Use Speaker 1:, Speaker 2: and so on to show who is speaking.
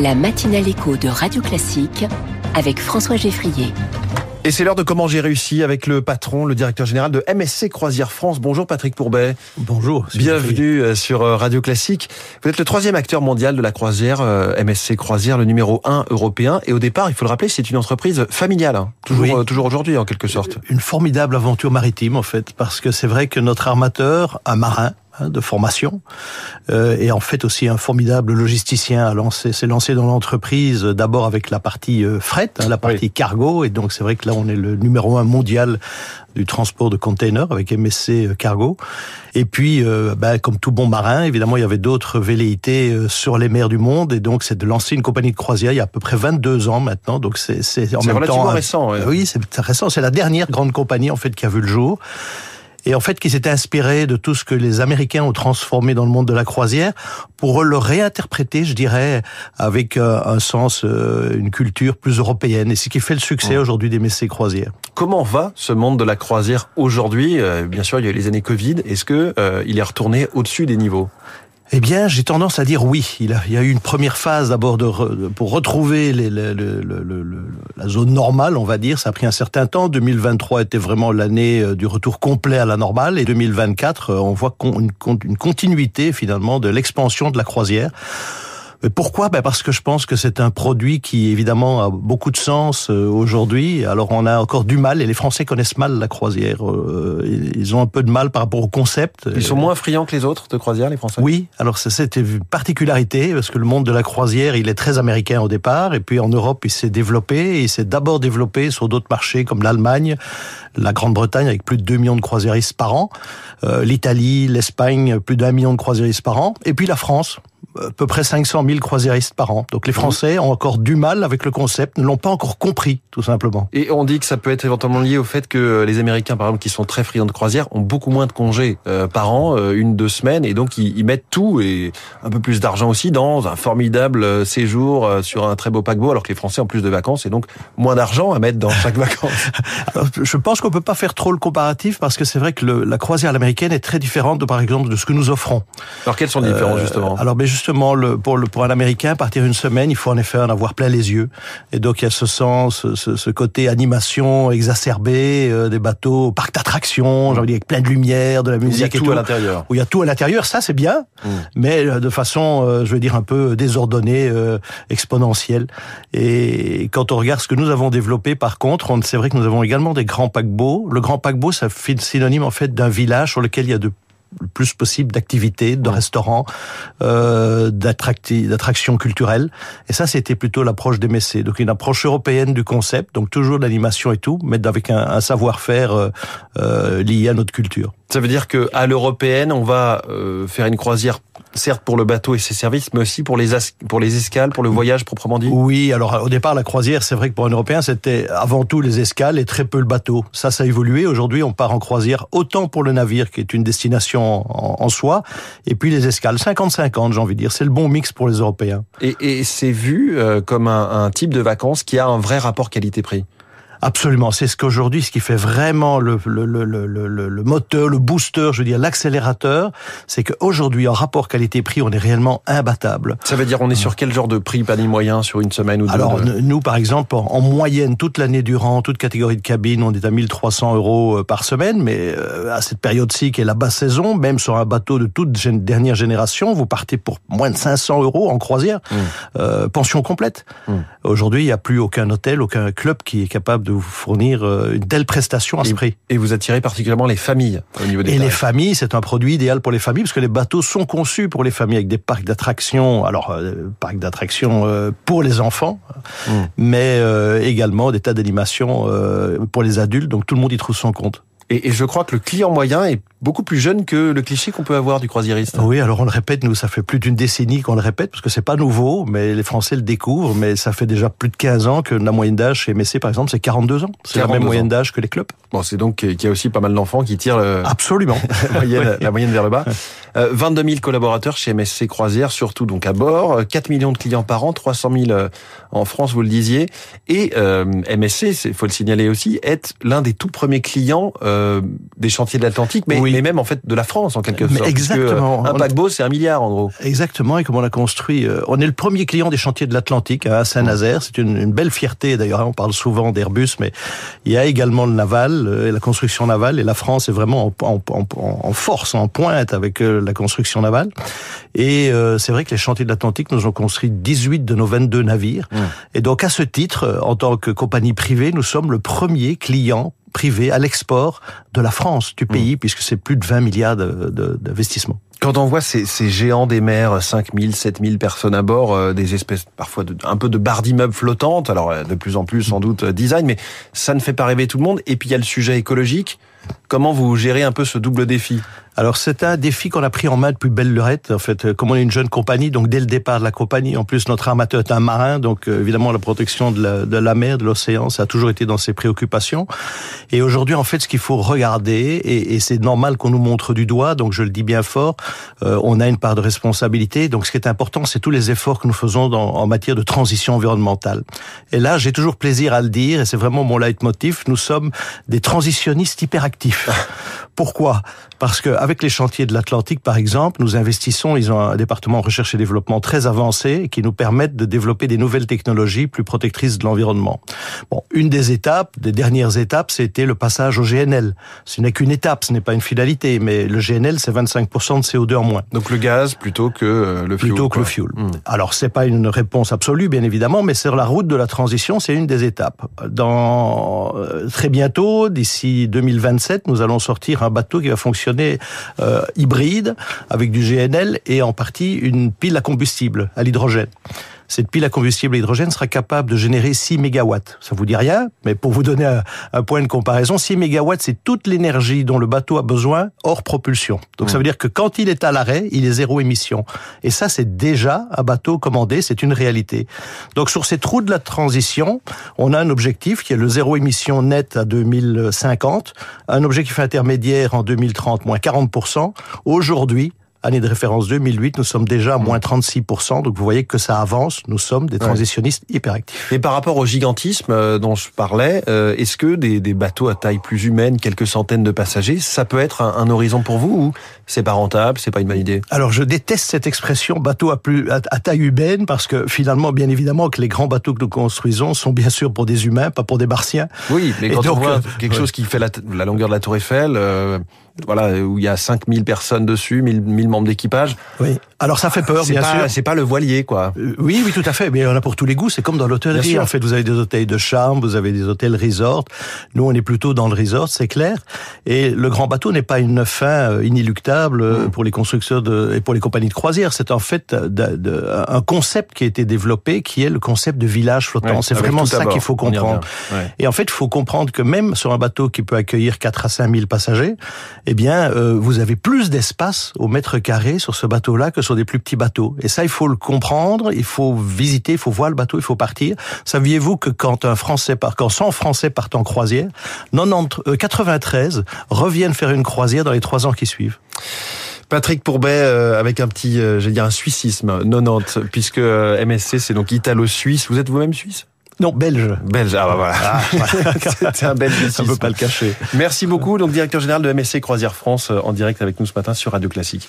Speaker 1: la matinale écho de Radio Classique avec François Geffrier.
Speaker 2: Et c'est l'heure de comment j'ai réussi avec le patron, le directeur général de MSC Croisière France. Bonjour Patrick Pourbet.
Speaker 3: Bonjour.
Speaker 2: Bienvenue euh, sur euh, Radio Classique. Vous êtes le troisième acteur mondial de la croisière, euh, MSC Croisière, le numéro un européen. Et au départ, il faut le rappeler, c'est une entreprise familiale, hein. toujours, toujours aujourd'hui en quelque sorte.
Speaker 3: Une formidable aventure maritime en fait, parce que c'est vrai que notre armateur, un marin, Hein, de formation, euh, et en fait aussi un formidable logisticien a lancé, s'est lancé dans l'entreprise d'abord avec la partie euh, fret, hein, la partie cargo, et donc c'est vrai que là on est le numéro un mondial du transport de containers avec MSC euh, Cargo. Et puis, euh, bah, comme tout bon marin, évidemment, il y avait d'autres velléités euh, sur les mers du monde, et donc c'est de lancer une compagnie de croisière il y a à peu près 22 ans maintenant. Donc c'est
Speaker 2: c'est en même temps récent.
Speaker 3: Oui, c'est récent. C'est la dernière grande compagnie en fait qui a vu le jour et en fait qui s'était inspiré de tout ce que les Américains ont transformé dans le monde de la croisière pour le réinterpréter, je dirais, avec euh, un sens, euh, une culture plus européenne. Et ce qui fait le succès aujourd'hui des Messées croisières.
Speaker 2: Comment va ce monde de la croisière aujourd'hui? Euh, Bien sûr, il y a eu les années Covid. Est-ce que il est retourné au-dessus des niveaux?
Speaker 3: Eh bien, j'ai tendance à dire oui. Il, y a eu une première phase d'abord pour retrouver la zone normale, on va dire. Ça a pris un certain temps. 2023 était vraiment l'année euh, du retour complet à la normale. Et 2024, euh, on voit une continuité finalement de l'expansion de la croisière. Pourquoi? Ben Parce que je pense que c'est un produit qui évidemment a beaucoup de sens euh, aujourd'hui. Alors on a encore du mal et les Français connaissent mal la croisière. Euh, ils ont un peu de mal par rapport au concept.
Speaker 2: Ils sont moins friands que les autres de croisière, les Français?
Speaker 3: Oui, alors c'était une particularité parce que le monde de la croisière, il est très américain au départ et puis en Europe, il s'est développé et il s'est d'abord développé sur d'autres marchés comme l'Allemagne, la Grande-Bretagne avec plus de 2 millions de croisiéristes par an, euh, l'Italie, l'Espagne, plus d'un million de croisiéristes par an et puis la France à peu près 500 000 croisiéristes par an. Donc les Français ont encore du mal avec le concept, ne l'ont pas encore compris, tout simplement.
Speaker 2: Et on dit que ça peut être éventuellement lié au fait que les Américains, par exemple, qui sont très friands de croisière, ont beaucoup moins de congés euh, par an, euh, une, deux semaines, et donc ils, mettent tout et un peu plus d'argent aussi dans un formidable euh, séjour sur un très beau paquebot, alors que les Français ont plus de vacances et donc moins d'argent à mettre dans chaque vacances.
Speaker 3: je pense qu'on peut pas faire trop le comparatif parce que c'est vrai que le, la croisière américaine est très différente, de, par exemple, de ce que nous offrons.
Speaker 2: Alors quelles sont les différences justement?
Speaker 3: Alors, mais justement, le, pour, le, pour un Américain, partir une semaine, il faut en effet en avoir plein les yeux. Et donc il y a ce sens, ce, ce côté animation exacerbé, euh, des bateaux, parc d'attractions, j'ai envie dire avec plein de lumière, de la musique
Speaker 2: il y a
Speaker 3: tout,
Speaker 2: à l'intérieur.
Speaker 3: Où il y a tout à l'intérieur, ça c'est bien, mm. mais euh, de façon, euh, je veux dire un peu désordonnée, exponentielle. Et quand on regarde ce que nous avons développé, par contre, c'est vrai que nous avons également des grands paquebots. Le grand paquebot, ça fait synonyme en fait d'un village sur lequel il y a de le plus possible d'activités, de restaurants, euh, d'attractions culturelles. Et ça, c'était plutôt l'approche des Messés. Donc une approche européenne du concept, donc toujours l'animation et tout, mais avec un, un savoir-faire euh, euh, lié à notre culture.
Speaker 2: Ça veut dire que à l'européenne, on va euh, faire une croisière certes pour le bateau et ses services, mais aussi pour les pour les escales, pour le voyage proprement dit?
Speaker 3: Oui, alors au départ la croisière, c'est vrai que pour un Européen, c'était avant tout les escales et très peu le bateau. Ça, ça a évolué. Aujourd'hui, on part en croisière autant pour le navire qui est une destination en, soi, et puis les escales 50-50, j'ai envie de dire. C'est le bon mix pour les Européens.
Speaker 2: Et, et c'est vu euh, comme un, un type de vacances qui a un vrai rapport qualité-prix?
Speaker 3: Absolument, c'est ce qu'aujourd'hui, ce qui fait vraiment le, le, le, le, le moteur, le booster, je veux dire l'accélérateur, c'est qu'aujourd'hui, en rapport qualité-prix, on est réellement imbattable.
Speaker 2: Ça veut dire, on est sur quel genre de prix panier moyen sur une semaine ou deux
Speaker 3: Alors, nous, par exemple, en, moyenne, toute l'année durant, toute catégorie de cabine, on est à 1300 euros euh, par semaine, mais euh, à cette période-ci, qui est la basse saison, même sur un bateau de toute dernière génération, vous partez pour moins de 500 euros en croisière, mmh. euh, pension complète. Mmh. Aujourd'hui, il n'y a plus aucun hôtel, aucun club qui est capable de vous fournir euh, une telle prestation à ce prix.
Speaker 2: Et vous attirez particulièrement les familles au niveau des
Speaker 3: Et les familles, c'est un produit idéal pour les familles parce que les bateaux sont conçus pour les familles avec des parcs d'attractions. Alors, euh, parcs d'attractions euh, pour les enfants, hmm. mais également des tas d'animations pour les adultes. Donc tout le monde y trouve son compte.
Speaker 2: Et, je crois que le client moyen est beaucoup plus jeune que le cliché qu'on peut avoir du croisiériste.
Speaker 3: Oui, alors on le répète, nous, ça fait plus d'une décennie qu'on le répète, parce que c'est pas nouveau, mais les Français le découvrent, mais ça fait déjà plus de 15 ans que la moyenne d'âge chez Messé, par exemple, c'est 42 ans. C'est la même moyenne d'âge que les clubs.
Speaker 2: Bon, c'est donc qu'il y a aussi pas mal d'enfants qui tirent
Speaker 3: Absolument.
Speaker 2: la, moyenne, la moyenne vers le bas. 22 euh, 000 collaborateurs chez MSC Croisière, surtout donc à bord, 4 millions de clients par an, 300 000 euh, en France, vous le disiez, et euh, MSC, il faut le signaler aussi, est l'un des tout premiers clients des chantiers de l'Atlantique, mais, mais même en fait de la France en quelque sorte.
Speaker 3: exactement.
Speaker 2: un paquebot, c'est un milliard en gros.
Speaker 3: Exactement. Et comme on l'a construit, on est le premier client des chantiers de l'Atlantique à Saint-Nazaire. C'est une, une, belle fierté d'ailleurs. Hein. On parle souvent d'Airbus, mais il y a également le naval, la construction navale, et la France est vraiment en, en, en force, en pointe avec la construction navale. Et c'est vrai que les chantiers de l'Atlantique nous ont construit 18 de nos 22 navires. Mmh. Et donc à ce titre, en tant que compagnie privée, nous sommes le premier client privé à l'export de la France, du pays, mmh. puisque c'est plus de 20 milliards d'investissements.
Speaker 2: Quand on voit ces, ces, géants des mers, 5000, 7000 personnes à bord, euh, des espèces parfois de, un peu de barres d'immeubles flottantes, alors euh, de plus en plus sans doute euh, design, mais ça ne fait pas rêver tout le monde. Et puis il y a le sujet écologique. Comment vous gérez un peu ce double défi?
Speaker 3: Alors c'est un défi qu'on a pris en main depuis belle lurette. En fait, comme on est une jeune compagnie, donc dès le départ de la compagnie, en plus notre armateur est un marin, donc euh, évidemment la protection de la, mer, de l'océan, ça a toujours été dans ses préoccupations. Et aujourd'hui, en fait, ce qu'il faut regarder, et, c'est normal qu'on nous montre du doigt, donc je le dis bien fort, euh, on a une part de responsabilité. Donc ce qui est important, c'est tous les efforts que nous faisons en matière de transition environnementale. Et là, j'ai toujours plaisir à le dire, et c'est vraiment mon leitmotiv. Nous sommes des transitionnistes hyperactifs. Pourquoi? Parce que avec les chantiers de l'Atlantique, par exemple, nous investissons, ils ont un département recherche et développement très avancé qui nous permettent de développer des nouvelles technologies plus protectrices de l'environnement. Bon, une des étapes, des dernières étapes, c'était le passage au GNL. Ce n'est qu'une étape, ce n'est pas une finalité, mais le GNL, c'est 25% de CO2 en moins.
Speaker 2: Donc le gaz plutôt que euh, le
Speaker 3: fioul. Plutôt que le fioul. Hmm. Alors c'est pas une réponse absolue, bien évidemment, mais sur la route de la transition, c'est une des étapes. Dans euh, très bientôt, d'ici 2027, nous allons sortir un bateau qui va fonctionner euh, hybride avec du GNL et en partie une pile à combustible à l'hydrogène. Cette pile à combustible à hydrogène sera capable de générer 6 mégawatts. Ça vous dit rien, mais pour vous donner un, point de comparaison, 6 mégawatts, c'est toute l'énergie dont le bateau a besoin hors propulsion. Donc ça veut dire que quand il est à l'arrêt, il est zéro émission. Et ça, c'est déjà un bateau commandé, c'est une réalité. Donc sur ces trous de la transition, on a un objectif qui est le zéro émission net à 2050, un objectif intermédiaire en 2030, moins 40%. Aujourd'hui, année de référence 2008, nous sommes déjà à moins 36%. Donc vous voyez que ça avance. Nous sommes des transitionnistes hyperactifs.
Speaker 2: Et par rapport au gigantisme euh, dont je parlais, euh, est-ce que des, des, bateaux à taille plus humaine, quelques centaines de passagers, ça peut être un, un horizon pour vous ou c'est pas rentable, c'est pas une bonne idée?
Speaker 3: Alors je déteste cette expression bateau à, plus, à, taille humaine parce que finalement, bien évidemment, que les grands bateaux que nous construisons sont bien sûr pour des humains, pas pour des martiens.
Speaker 2: Oui, mais quand on voit euh, quelque chose qui fait la, la, longueur de la Tour Eiffel, voilà, où il y a 5000 personnes dessus, 1000, 1000 membres d'équipage.
Speaker 3: Oui. Alors ça fait peur, bien sûr.
Speaker 2: C'est pas le voilier, quoi.
Speaker 3: Euh, oui, oui, tout à fait. Mais il y en a pour tous les goûts. C'est comme dans l'hôtellerie. En fait, vous avez des hôtels de chambre, vous avez des hôtels resort. Nous, on est plutôt dans le resort, c'est clair. Et le grand bateau n'est pas une fin euh, inéluctable euh, mm. pour les constructeurs de, et pour les compagnies de croisière. C'est en fait de, un concept qui a été développé, qui est le concept de village flottant. c'est vraiment ça qu'il faut comprendre. Et en fait, il faut comprendre que même sur un bateau qui peut accueillir 4 à 5 000 passagers, eh bien, vous avez plus d'espace au mètre carré sur ce bateau-là que sur des plus petits bateaux. Et ça, il faut le comprendre, il faut visiter, il faut voir le bateau, il faut partir. Saviez-vous que quand un Français part, quand 100 Français partent en croisière, 90, 93 euh, reviennent faire une croisière dans les trois ans qui suivent?
Speaker 2: Patrick Pourbet, euh, avec un petit, euh, j'allais dire un suissisme, 90, puisque MSC c'est donc italo-suisse. Vous êtes vous-même suisse?
Speaker 3: Non, belge.
Speaker 2: Belge, ah bah voilà. Ah, C'est un belge.
Speaker 3: On peut pas le cacher.
Speaker 2: Merci beaucoup. Donc, directeur général de MSC Croisière France, en direct avec nous ce matin sur Radio Classique.